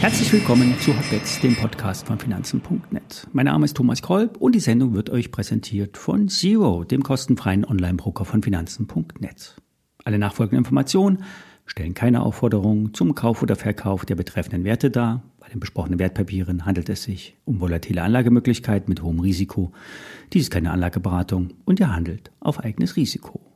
Herzlich willkommen zu Hotbets, dem Podcast von Finanzen.net. Mein Name ist Thomas Kolb und die Sendung wird euch präsentiert von Zero, dem kostenfreien Online-Broker von Finanzen.net. Alle nachfolgenden Informationen stellen keine Aufforderung zum Kauf oder Verkauf der betreffenden Werte dar. Bei den besprochenen Wertpapieren handelt es sich um volatile Anlagemöglichkeiten mit hohem Risiko. Dies ist keine Anlageberatung und ihr handelt auf eigenes Risiko.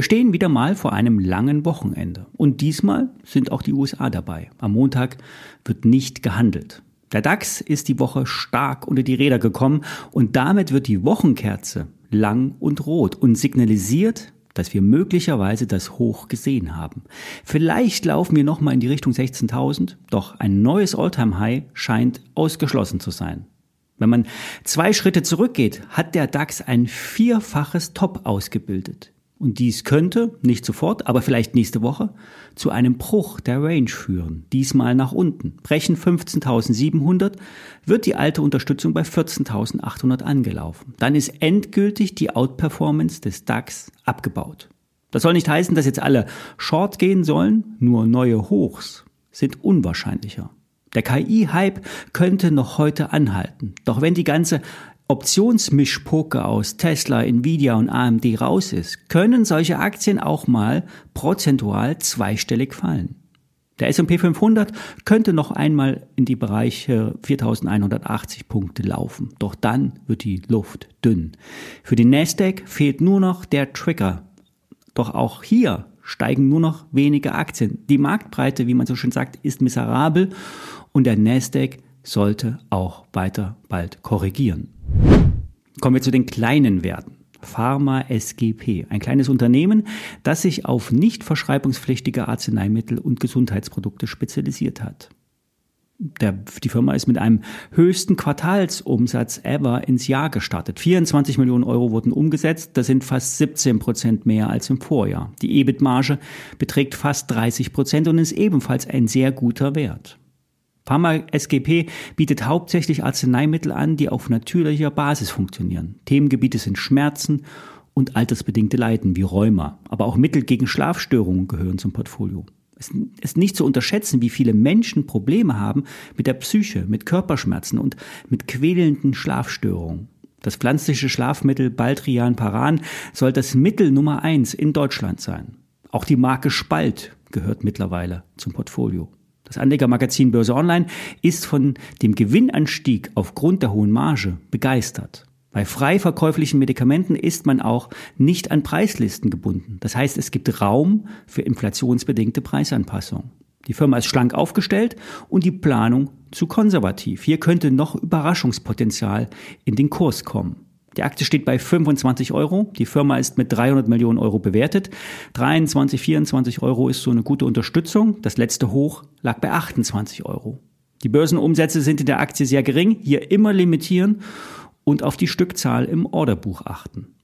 Wir stehen wieder mal vor einem langen Wochenende. Und diesmal sind auch die USA dabei. Am Montag wird nicht gehandelt. Der DAX ist die Woche stark unter die Räder gekommen und damit wird die Wochenkerze lang und rot und signalisiert, dass wir möglicherweise das Hoch gesehen haben. Vielleicht laufen wir nochmal in die Richtung 16.000, doch ein neues Alltime-High scheint ausgeschlossen zu sein. Wenn man zwei Schritte zurückgeht, hat der DAX ein vierfaches Top ausgebildet. Und dies könnte, nicht sofort, aber vielleicht nächste Woche, zu einem Bruch der Range führen. Diesmal nach unten. Brechen 15.700, wird die alte Unterstützung bei 14.800 angelaufen. Dann ist endgültig die Outperformance des DAX abgebaut. Das soll nicht heißen, dass jetzt alle Short gehen sollen, nur neue Hochs sind unwahrscheinlicher. Der KI-Hype könnte noch heute anhalten. Doch wenn die ganze Optionsmischpoker aus Tesla, Nvidia und AMD raus ist, können solche Aktien auch mal prozentual zweistellig fallen. Der S&P 500 könnte noch einmal in die Bereiche 4180 Punkte laufen, doch dann wird die Luft dünn. Für den Nasdaq fehlt nur noch der Trigger. Doch auch hier steigen nur noch wenige Aktien. Die Marktbreite, wie man so schön sagt, ist miserabel und der Nasdaq sollte auch weiter bald korrigieren. Kommen wir zu den kleinen Werten. Pharma SGP, ein kleines Unternehmen, das sich auf nicht verschreibungspflichtige Arzneimittel und Gesundheitsprodukte spezialisiert hat. Der, die Firma ist mit einem höchsten Quartalsumsatz ever ins Jahr gestartet. 24 Millionen Euro wurden umgesetzt, das sind fast 17 Prozent mehr als im Vorjahr. Die EBIT-Marge beträgt fast 30 Prozent und ist ebenfalls ein sehr guter Wert. Pharma SGP bietet hauptsächlich Arzneimittel an, die auf natürlicher Basis funktionieren. Themengebiete sind Schmerzen und altersbedingte Leiden wie Rheuma, aber auch Mittel gegen Schlafstörungen gehören zum Portfolio. Es ist nicht zu unterschätzen, wie viele Menschen Probleme haben mit der Psyche, mit Körperschmerzen und mit quälenden Schlafstörungen. Das pflanzliche Schlafmittel Baldrian Paran soll das Mittel Nummer eins in Deutschland sein. Auch die Marke Spalt gehört mittlerweile zum Portfolio. Das Anlegermagazin Börse Online ist von dem Gewinnanstieg aufgrund der hohen Marge begeistert. Bei frei verkäuflichen Medikamenten ist man auch nicht an Preislisten gebunden. Das heißt, es gibt Raum für inflationsbedingte Preisanpassungen. Die Firma ist schlank aufgestellt und die Planung zu konservativ. Hier könnte noch Überraschungspotenzial in den Kurs kommen. Die Aktie steht bei 25 Euro. Die Firma ist mit 300 Millionen Euro bewertet. 23, 24 Euro ist so eine gute Unterstützung. Das letzte Hoch lag bei 28 Euro. Die Börsenumsätze sind in der Aktie sehr gering. Hier immer limitieren und auf die Stückzahl im Orderbuch achten.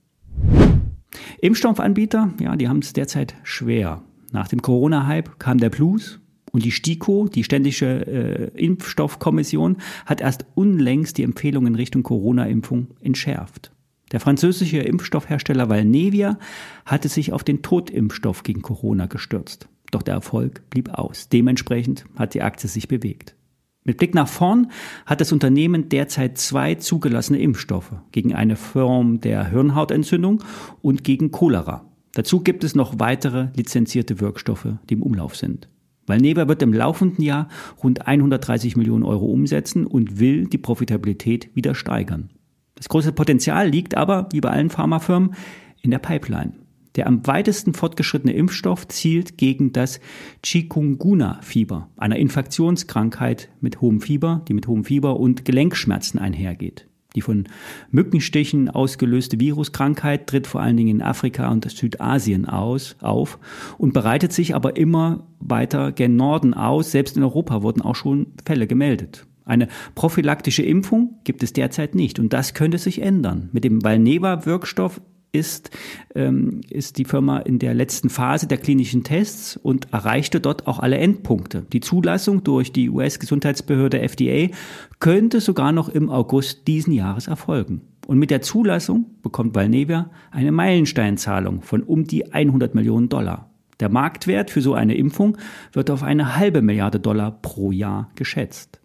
Impfstoffanbieter, ja, die haben es derzeit schwer. Nach dem Corona-Hype kam der Blues und die STIKO, die Ständige äh, Impfstoffkommission, hat erst unlängst die Empfehlungen in Richtung Corona-Impfung entschärft. Der französische Impfstoffhersteller Valnevia hatte sich auf den Totimpfstoff gegen Corona gestürzt. Doch der Erfolg blieb aus. Dementsprechend hat die Aktie sich bewegt. Mit Blick nach vorn hat das Unternehmen derzeit zwei zugelassene Impfstoffe gegen eine Form der Hirnhautentzündung und gegen Cholera. Dazu gibt es noch weitere lizenzierte Wirkstoffe, die im Umlauf sind. Neber wird im laufenden Jahr rund 130 Millionen Euro umsetzen und will die Profitabilität wieder steigern. Das große Potenzial liegt aber, wie bei allen Pharmafirmen, in der Pipeline. Der am weitesten fortgeschrittene Impfstoff zielt gegen das Chikungunya-Fieber, einer Infektionskrankheit mit hohem Fieber, die mit hohem Fieber und Gelenkschmerzen einhergeht. Die von Mückenstichen ausgelöste Viruskrankheit tritt vor allen Dingen in Afrika und Südasien aus, auf und bereitet sich aber immer weiter gen Norden aus. Selbst in Europa wurden auch schon Fälle gemeldet. Eine prophylaktische Impfung gibt es derzeit nicht und das könnte sich ändern. Mit dem Valneva-Wirkstoff ist, ähm, ist die Firma in der letzten Phase der klinischen Tests und erreichte dort auch alle Endpunkte. Die Zulassung durch die US-Gesundheitsbehörde FDA könnte sogar noch im August diesen Jahres erfolgen. Und mit der Zulassung bekommt Valnevia eine Meilensteinzahlung von um die 100 Millionen Dollar. Der Marktwert für so eine Impfung wird auf eine halbe Milliarde Dollar pro Jahr geschätzt.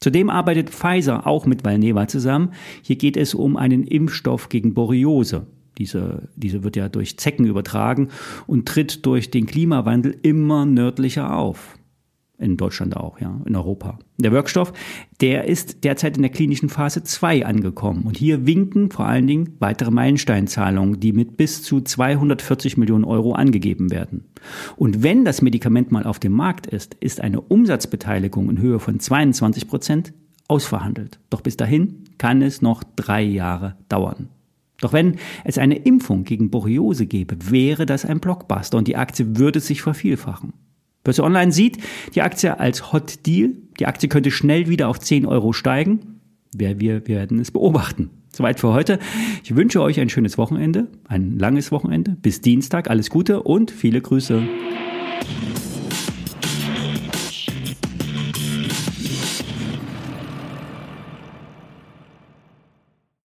Zudem arbeitet Pfizer auch mit Valneva zusammen. Hier geht es um einen Impfstoff gegen Borreliose. Diese, diese wird ja durch Zecken übertragen und tritt durch den Klimawandel immer nördlicher auf. In Deutschland auch, ja, in Europa. Der Wirkstoff, der ist derzeit in der klinischen Phase 2 angekommen. Und hier winken vor allen Dingen weitere Meilensteinzahlungen, die mit bis zu 240 Millionen Euro angegeben werden. Und wenn das Medikament mal auf dem Markt ist, ist eine Umsatzbeteiligung in Höhe von 22 Prozent ausverhandelt. Doch bis dahin kann es noch drei Jahre dauern. Doch wenn es eine Impfung gegen Borreliose gäbe, wäre das ein Blockbuster und die Aktie würde sich vervielfachen. Börse Online sieht die Aktie als Hot Deal. Die Aktie könnte schnell wieder auf 10 Euro steigen. Wir, wir werden es beobachten. Soweit für heute. Ich wünsche euch ein schönes Wochenende, ein langes Wochenende. Bis Dienstag. Alles Gute und viele Grüße.